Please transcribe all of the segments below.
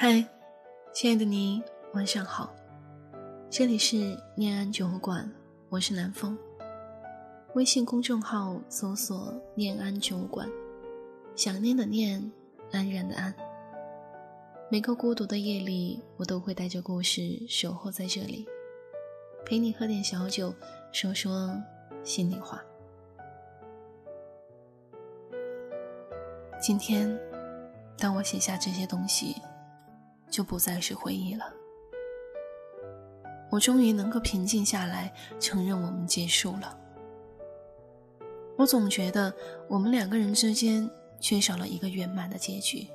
嗨，亲爱的你，晚上好。这里是念安酒馆，我是南风。微信公众号搜索“念安酒馆”，想念的念，安然的安。每个孤独的夜里，我都会带着故事守候在这里，陪你喝点小酒，说说心里话。今天，当我写下这些东西。就不再是回忆了。我终于能够平静下来，承认我们结束了。我总觉得我们两个人之间缺少了一个圆满的结局。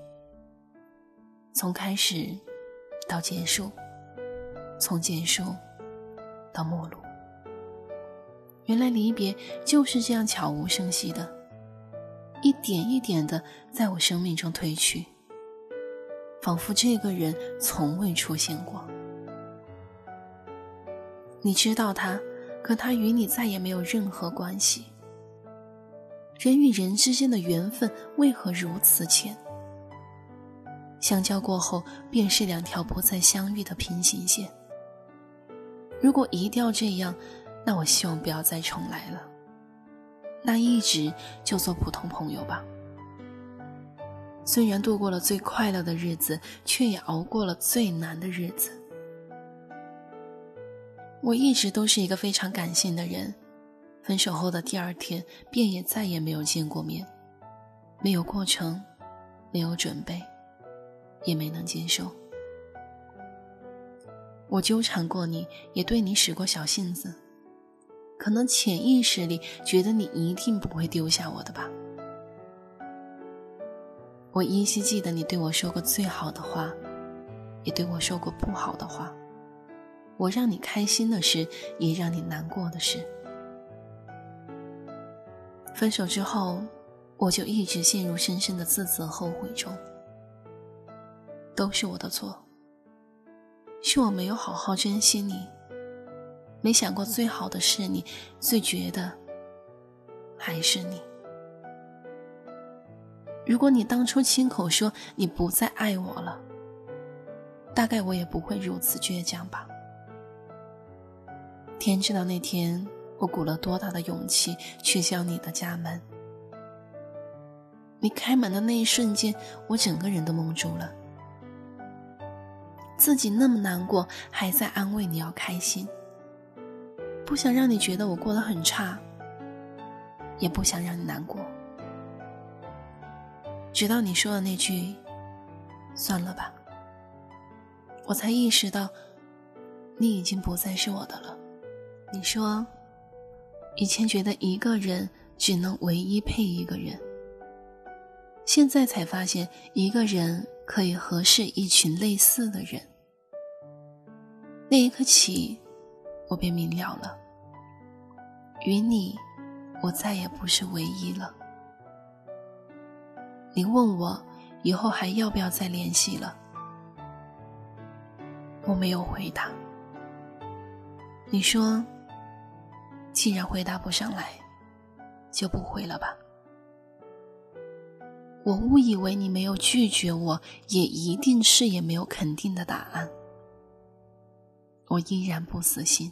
从开始到结束，从结束到末路。原来离别就是这样悄无声息的，一点一点的在我生命中褪去。仿佛这个人从未出现过。你知道他，可他与你再也没有任何关系。人与人之间的缘分为何如此浅？相交过后，便是两条不再相遇的平行线。如果一定要这样，那我希望不要再重来了。那一直就做普通朋友吧。虽然度过了最快乐的日子，却也熬过了最难的日子。我一直都是一个非常感性的人，分手后的第二天，便也再也没有见过面，没有过程，没有准备，也没能接受。我纠缠过你，也对你使过小性子，可能潜意识里觉得你一定不会丢下我的吧。我依稀记得你对我说过最好的话，也对我说过不好的话。我让你开心的事，也让你难过的事。分手之后，我就一直陷入深深的自责后悔中。都是我的错，是我没有好好珍惜你，没想过最好的是你，最绝的还是你。如果你当初亲口说你不再爱我了，大概我也不会如此倔强吧。天知道那天我鼓了多大的勇气去敲你的家门，你开门的那一瞬间，我整个人都懵住了。自己那么难过，还在安慰你要开心，不想让你觉得我过得很差，也不想让你难过。直到你说的那句“算了吧”，我才意识到，你已经不再是我的了。你说，以前觉得一个人只能唯一配一个人，现在才发现一个人可以合适一群类似的人。那一刻起，我便明了了，与你，我再也不是唯一了。你问我以后还要不要再联系了？我没有回答。你说，既然回答不上来，就不回了吧。我误以为你没有拒绝我，也一定是也没有肯定的答案。我依然不死心。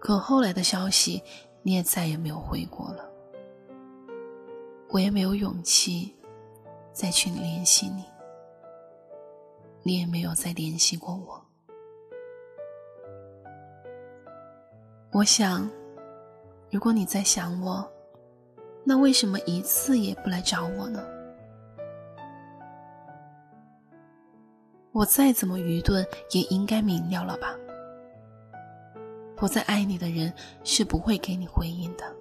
可后来的消息，你也再也没有回过了。我也没有勇气再去联系你，你也没有再联系过我。我想，如果你在想我，那为什么一次也不来找我呢？我再怎么愚钝，也应该明了了吧？不再爱你的人是不会给你回应的。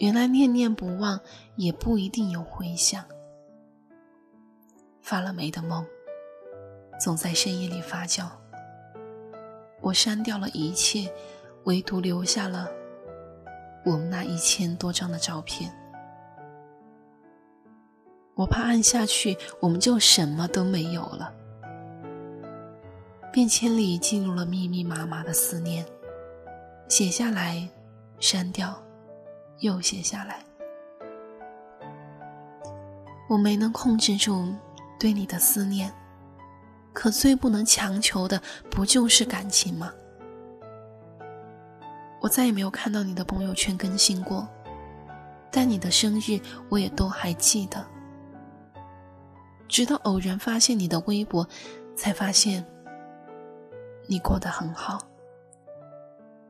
原来念念不忘也不一定有回响。发了霉的梦，总在深夜里发酵。我删掉了一切，唯独留下了我们那一千多张的照片。我怕按下去，我们就什么都没有了。便签里记录了密密麻麻的思念，写下来，删掉。又写下来，我没能控制住对你的思念，可最不能强求的不就是感情吗？我再也没有看到你的朋友圈更新过，但你的生日我也都还记得。直到偶然发现你的微博，才发现你过得很好，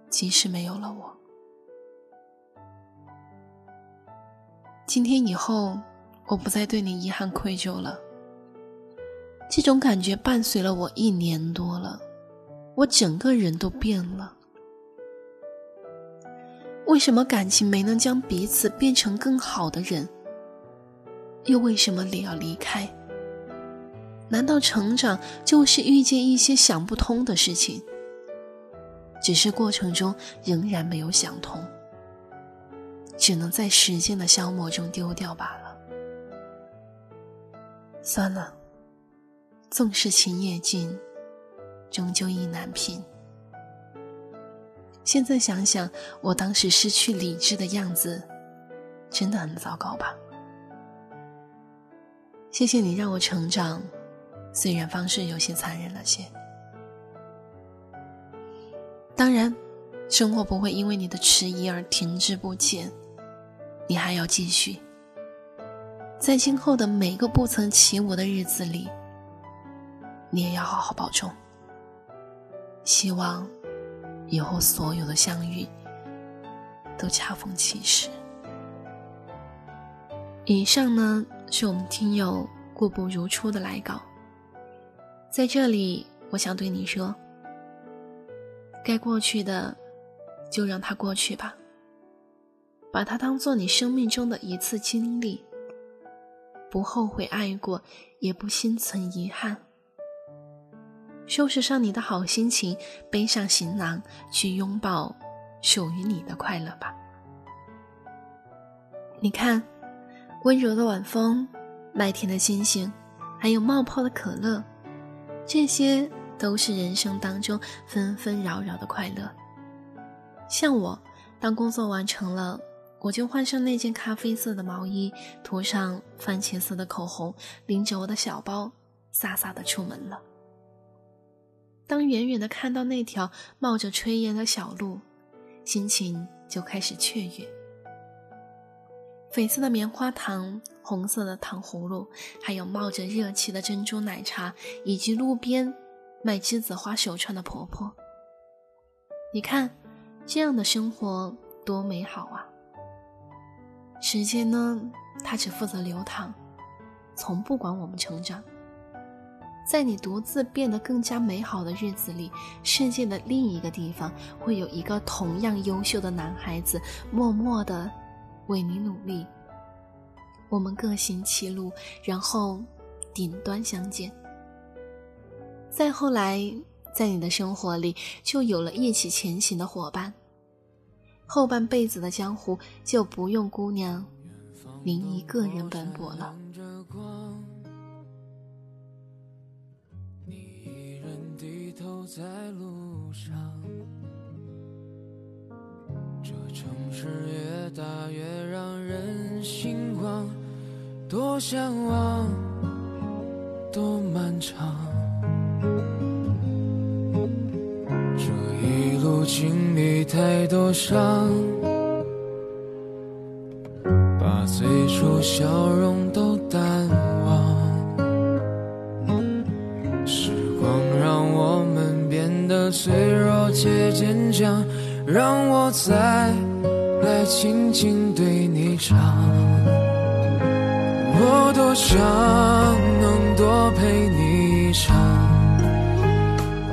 即使没有了我。今天以后，我不再对你遗憾愧疚了。这种感觉伴随了我一年多了，我整个人都变了。为什么感情没能将彼此变成更好的人？又为什么你要离开？难道成长就是遇见一些想不通的事情？只是过程中仍然没有想通，只能在时间的消磨中丢掉罢了。算了，纵使情也尽，终究意难平。现在想想，我当时失去理智的样子，真的很糟糕吧？谢谢你让我成长，虽然方式有些残忍了些。当然，生活不会因为你的迟疑而停滞不前，你还要继续。在今后的每个不曾起舞的日子里，你也要好好保重。希望。以后所有的相遇都恰逢其时。以上呢是我们听友过不如初的来稿，在这里我想对你说：该过去的就让它过去吧，把它当做你生命中的一次经历，不后悔爱过，也不心存遗憾。收拾上你的好心情，背上行囊，去拥抱属于你的快乐吧。你看，温柔的晚风，麦田的星星，还有冒泡的可乐，这些都是人生当中纷纷扰扰的快乐。像我，当工作完成了，我就换上那件咖啡色的毛衣，涂上番茄色的口红，拎着我的小包，飒飒的出门了。当远远的看到那条冒着炊烟的小路，心情就开始雀跃。绯色的棉花糖，红色的糖葫芦，还有冒着热气的珍珠奶茶，以及路边卖栀子花手串的婆婆。你看，这样的生活多美好啊！时间呢，它只负责流淌，从不管我们成长。在你独自变得更加美好的日子里，世界的另一个地方会有一个同样优秀的男孩子，默默的为你努力。我们各行其路，然后顶端相见。再后来，在你的生活里就有了一起前行的伙伴，后半辈子的江湖就不用姑娘您一个人奔波了。你一人低头在路上，这城市越大越让人心慌，多向往，多漫长。经历太多伤，把最初笑容都淡忘。时光让我们变得脆弱且坚强，让我再来轻轻对你唱。我多想能多陪你一场，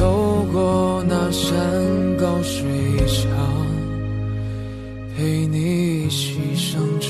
走过那山高水长，陪你一起生长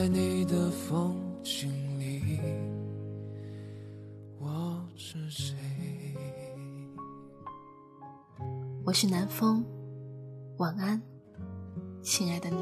在你的风景里，我是谁？我是南风，晚安，亲爱的你。